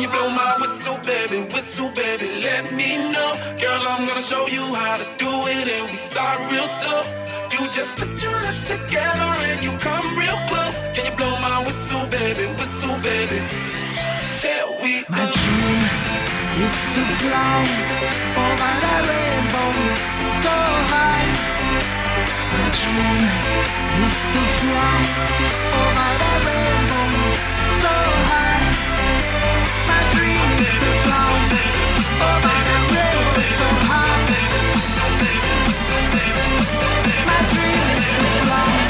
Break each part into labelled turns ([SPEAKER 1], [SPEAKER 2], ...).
[SPEAKER 1] You
[SPEAKER 2] blow my whistle, baby, whistle, baby, let me know. Girl, I'm gonna show you how to do it, and we start real slow. You just put your lips together and you come real close. Can you blow my whistle, baby, whistle, baby? There we go.
[SPEAKER 3] My dream is to fly over the rainbow, so high. My dream is to fly over the rainbow, so high. My dream is to fly.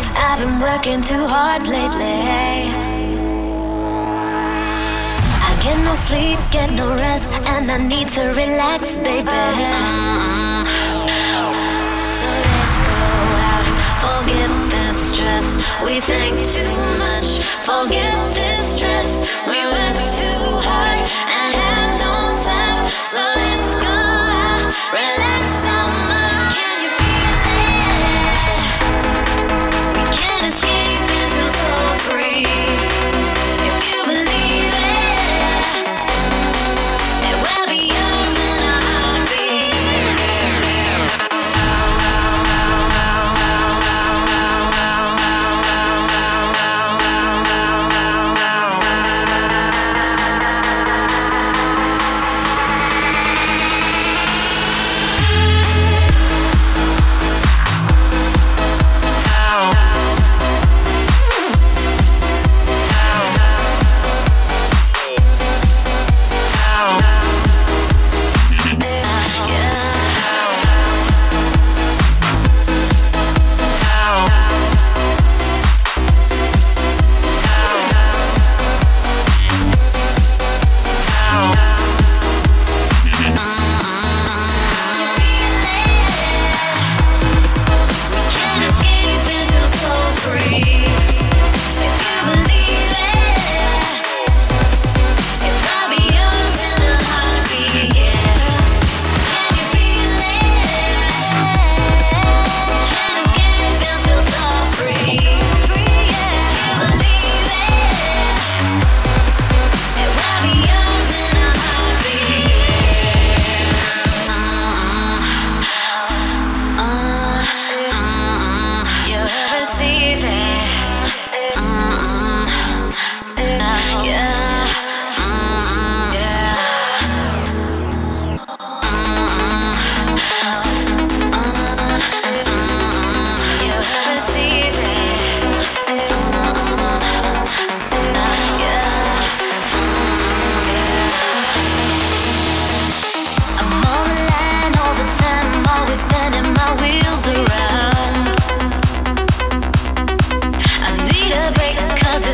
[SPEAKER 1] I've been
[SPEAKER 4] working too hard lately. I get no sleep, get no rest, and I need to relax, baby. So let's go out, forget the stress. We think too much, forget the stress. We work too hard and have no time, so let's go out, relax.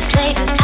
[SPEAKER 5] this.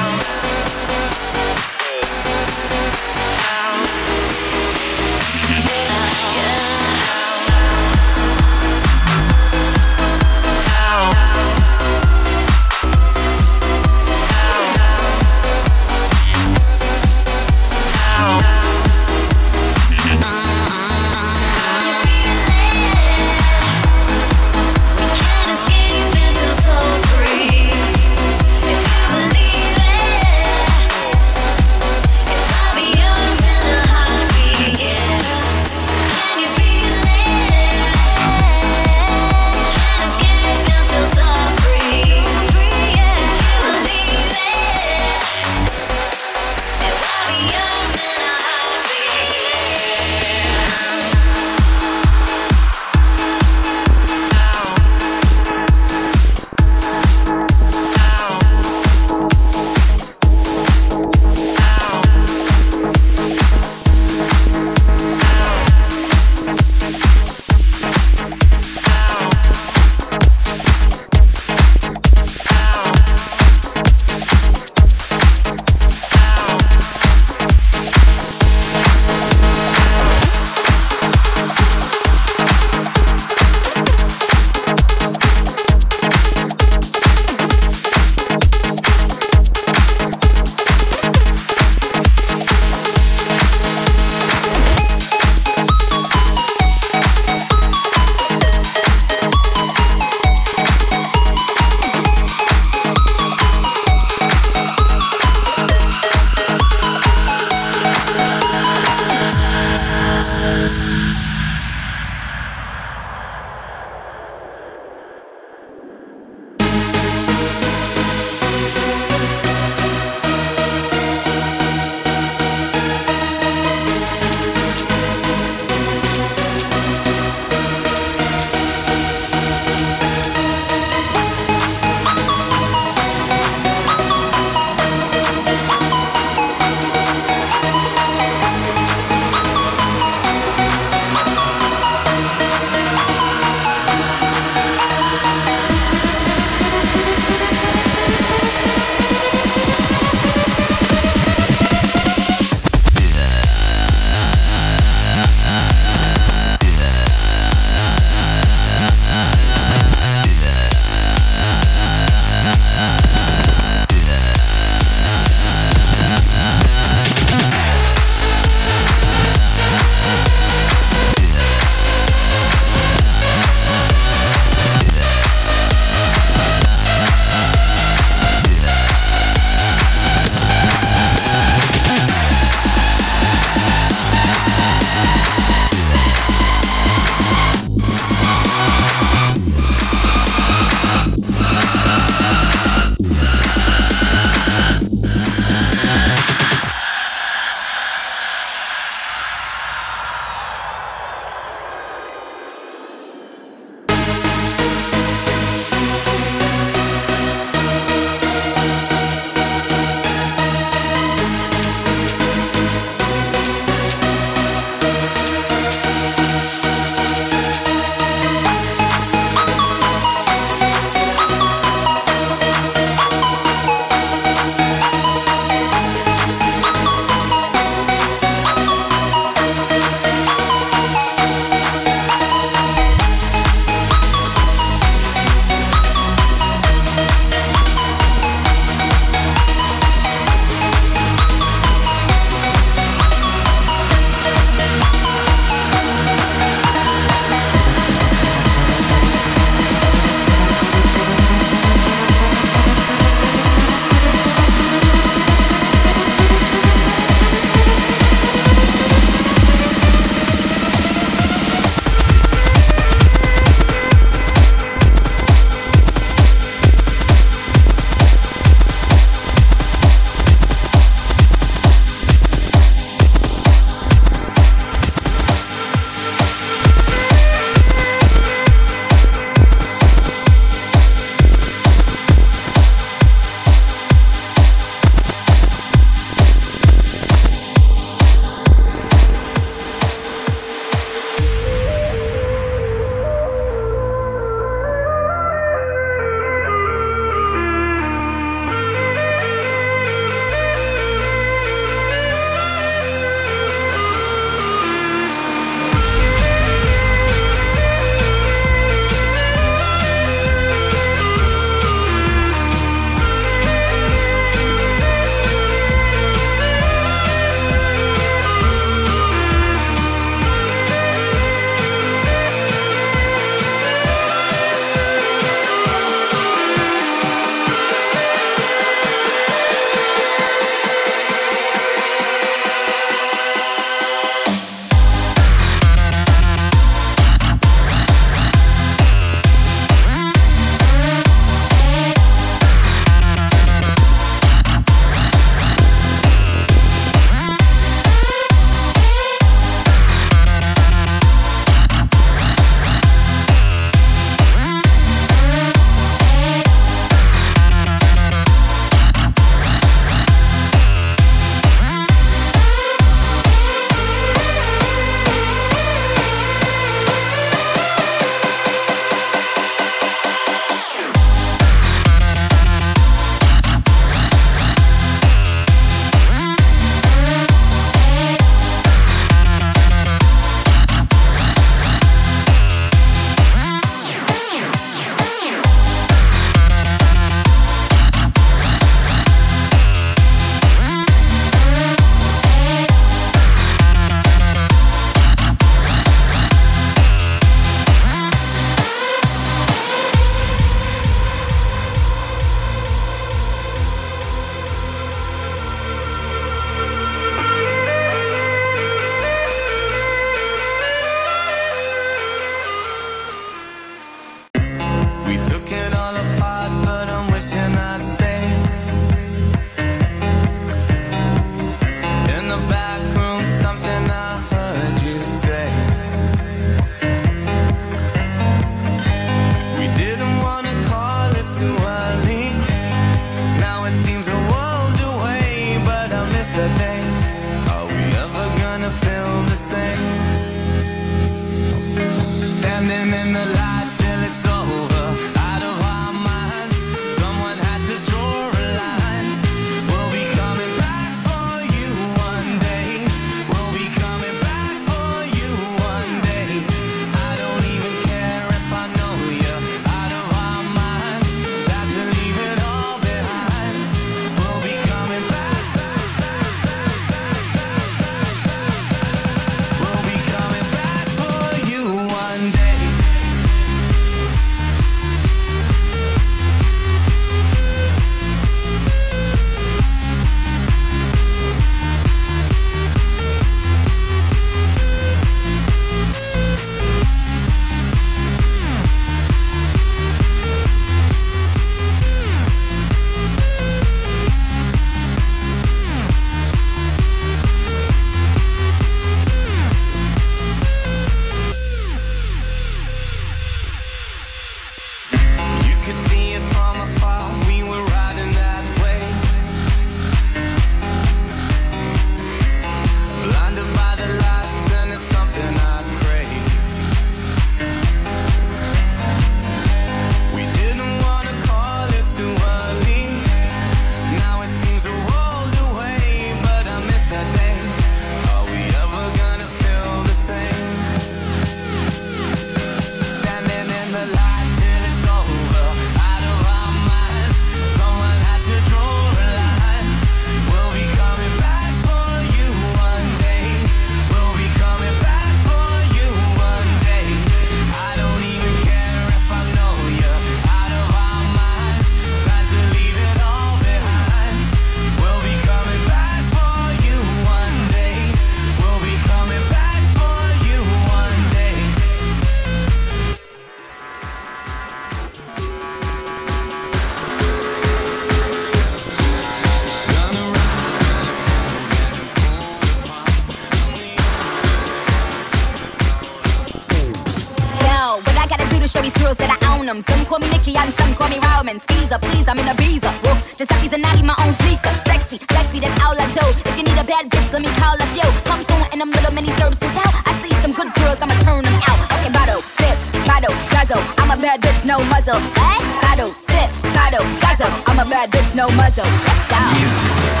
[SPEAKER 5] Call
[SPEAKER 6] me Nicki and some call me Roman. Skeezer, please, I'm in a visa. Whoa, Giuseppe's and Natty, my own sneaker. Sexy, sexy, that's all I do. If you need a bad bitch, let me call a few. Come soon and I'm little mini services out. I see some good girls, I'ma turn them out. Okay, bottle, sip, bottle, guzzle. I'm a bad bitch, no muzzle. Hey, Bottle, sip, bottle, guzzle. I'm a bad bitch, no muzzle. Let's go.
[SPEAKER 7] Music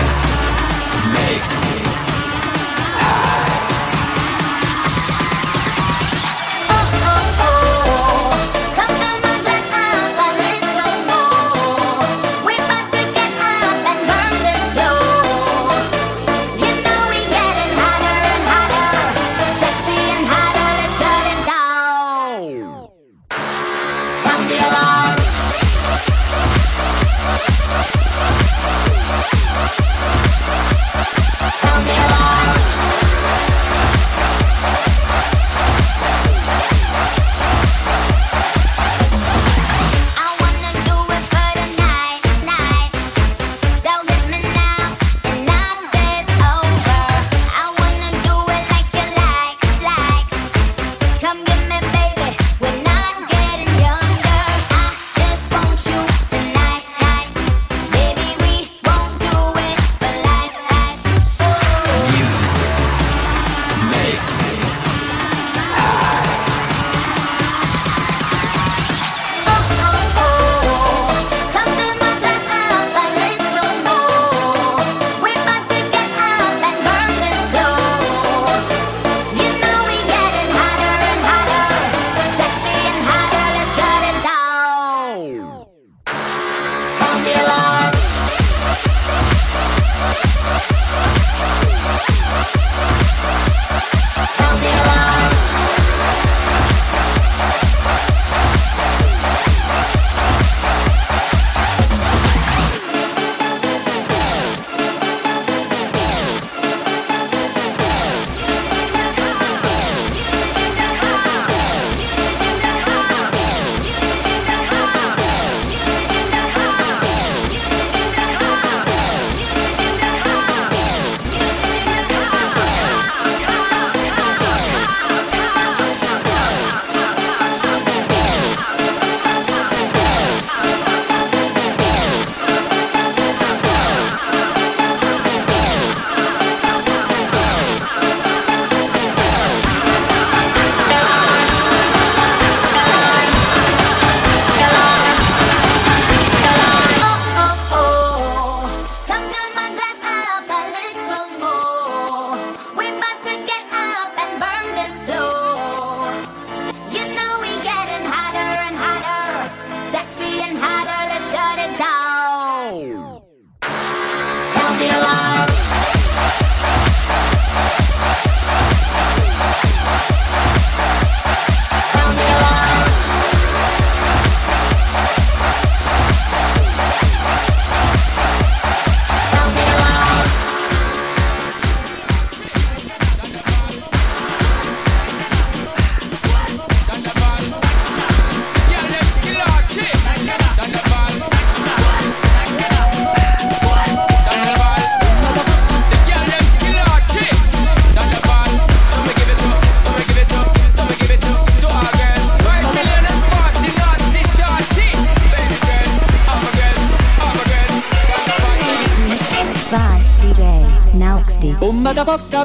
[SPEAKER 7] makes me high.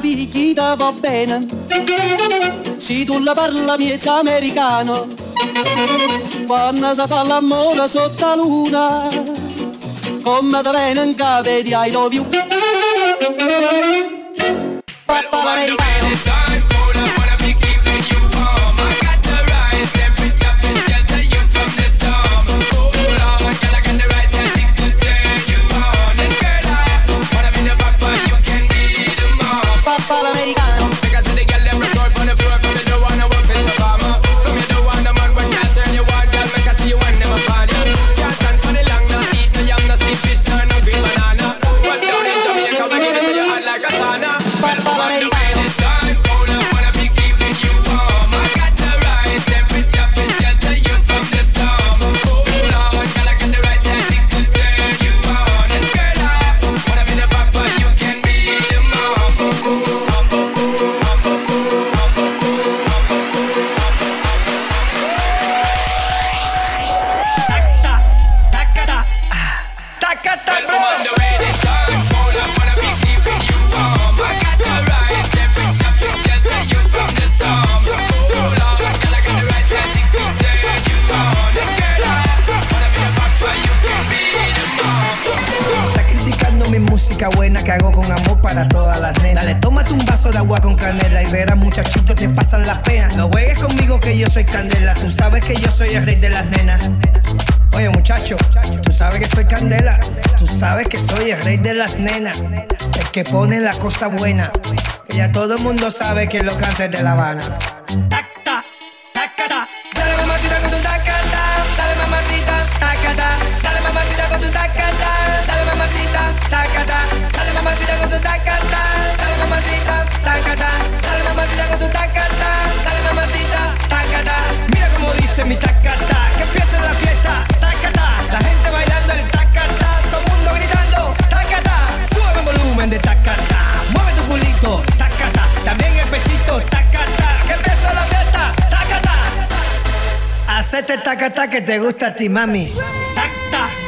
[SPEAKER 7] capita va bene. Se tu la parla miezza americano, quando si fa l'amore sotto la luna, come te vengono capiti ai dovi. Papa l'americano.
[SPEAKER 8] Que pone la cosa buena. Que ya todo el mundo sabe que lo canta es de La Habana. Mamacita con tu mamacita. Mira cómo dice mi tacata, que empiece la fiesta, Hacete taca taca que te gusta a ti, mami. Tac, tac.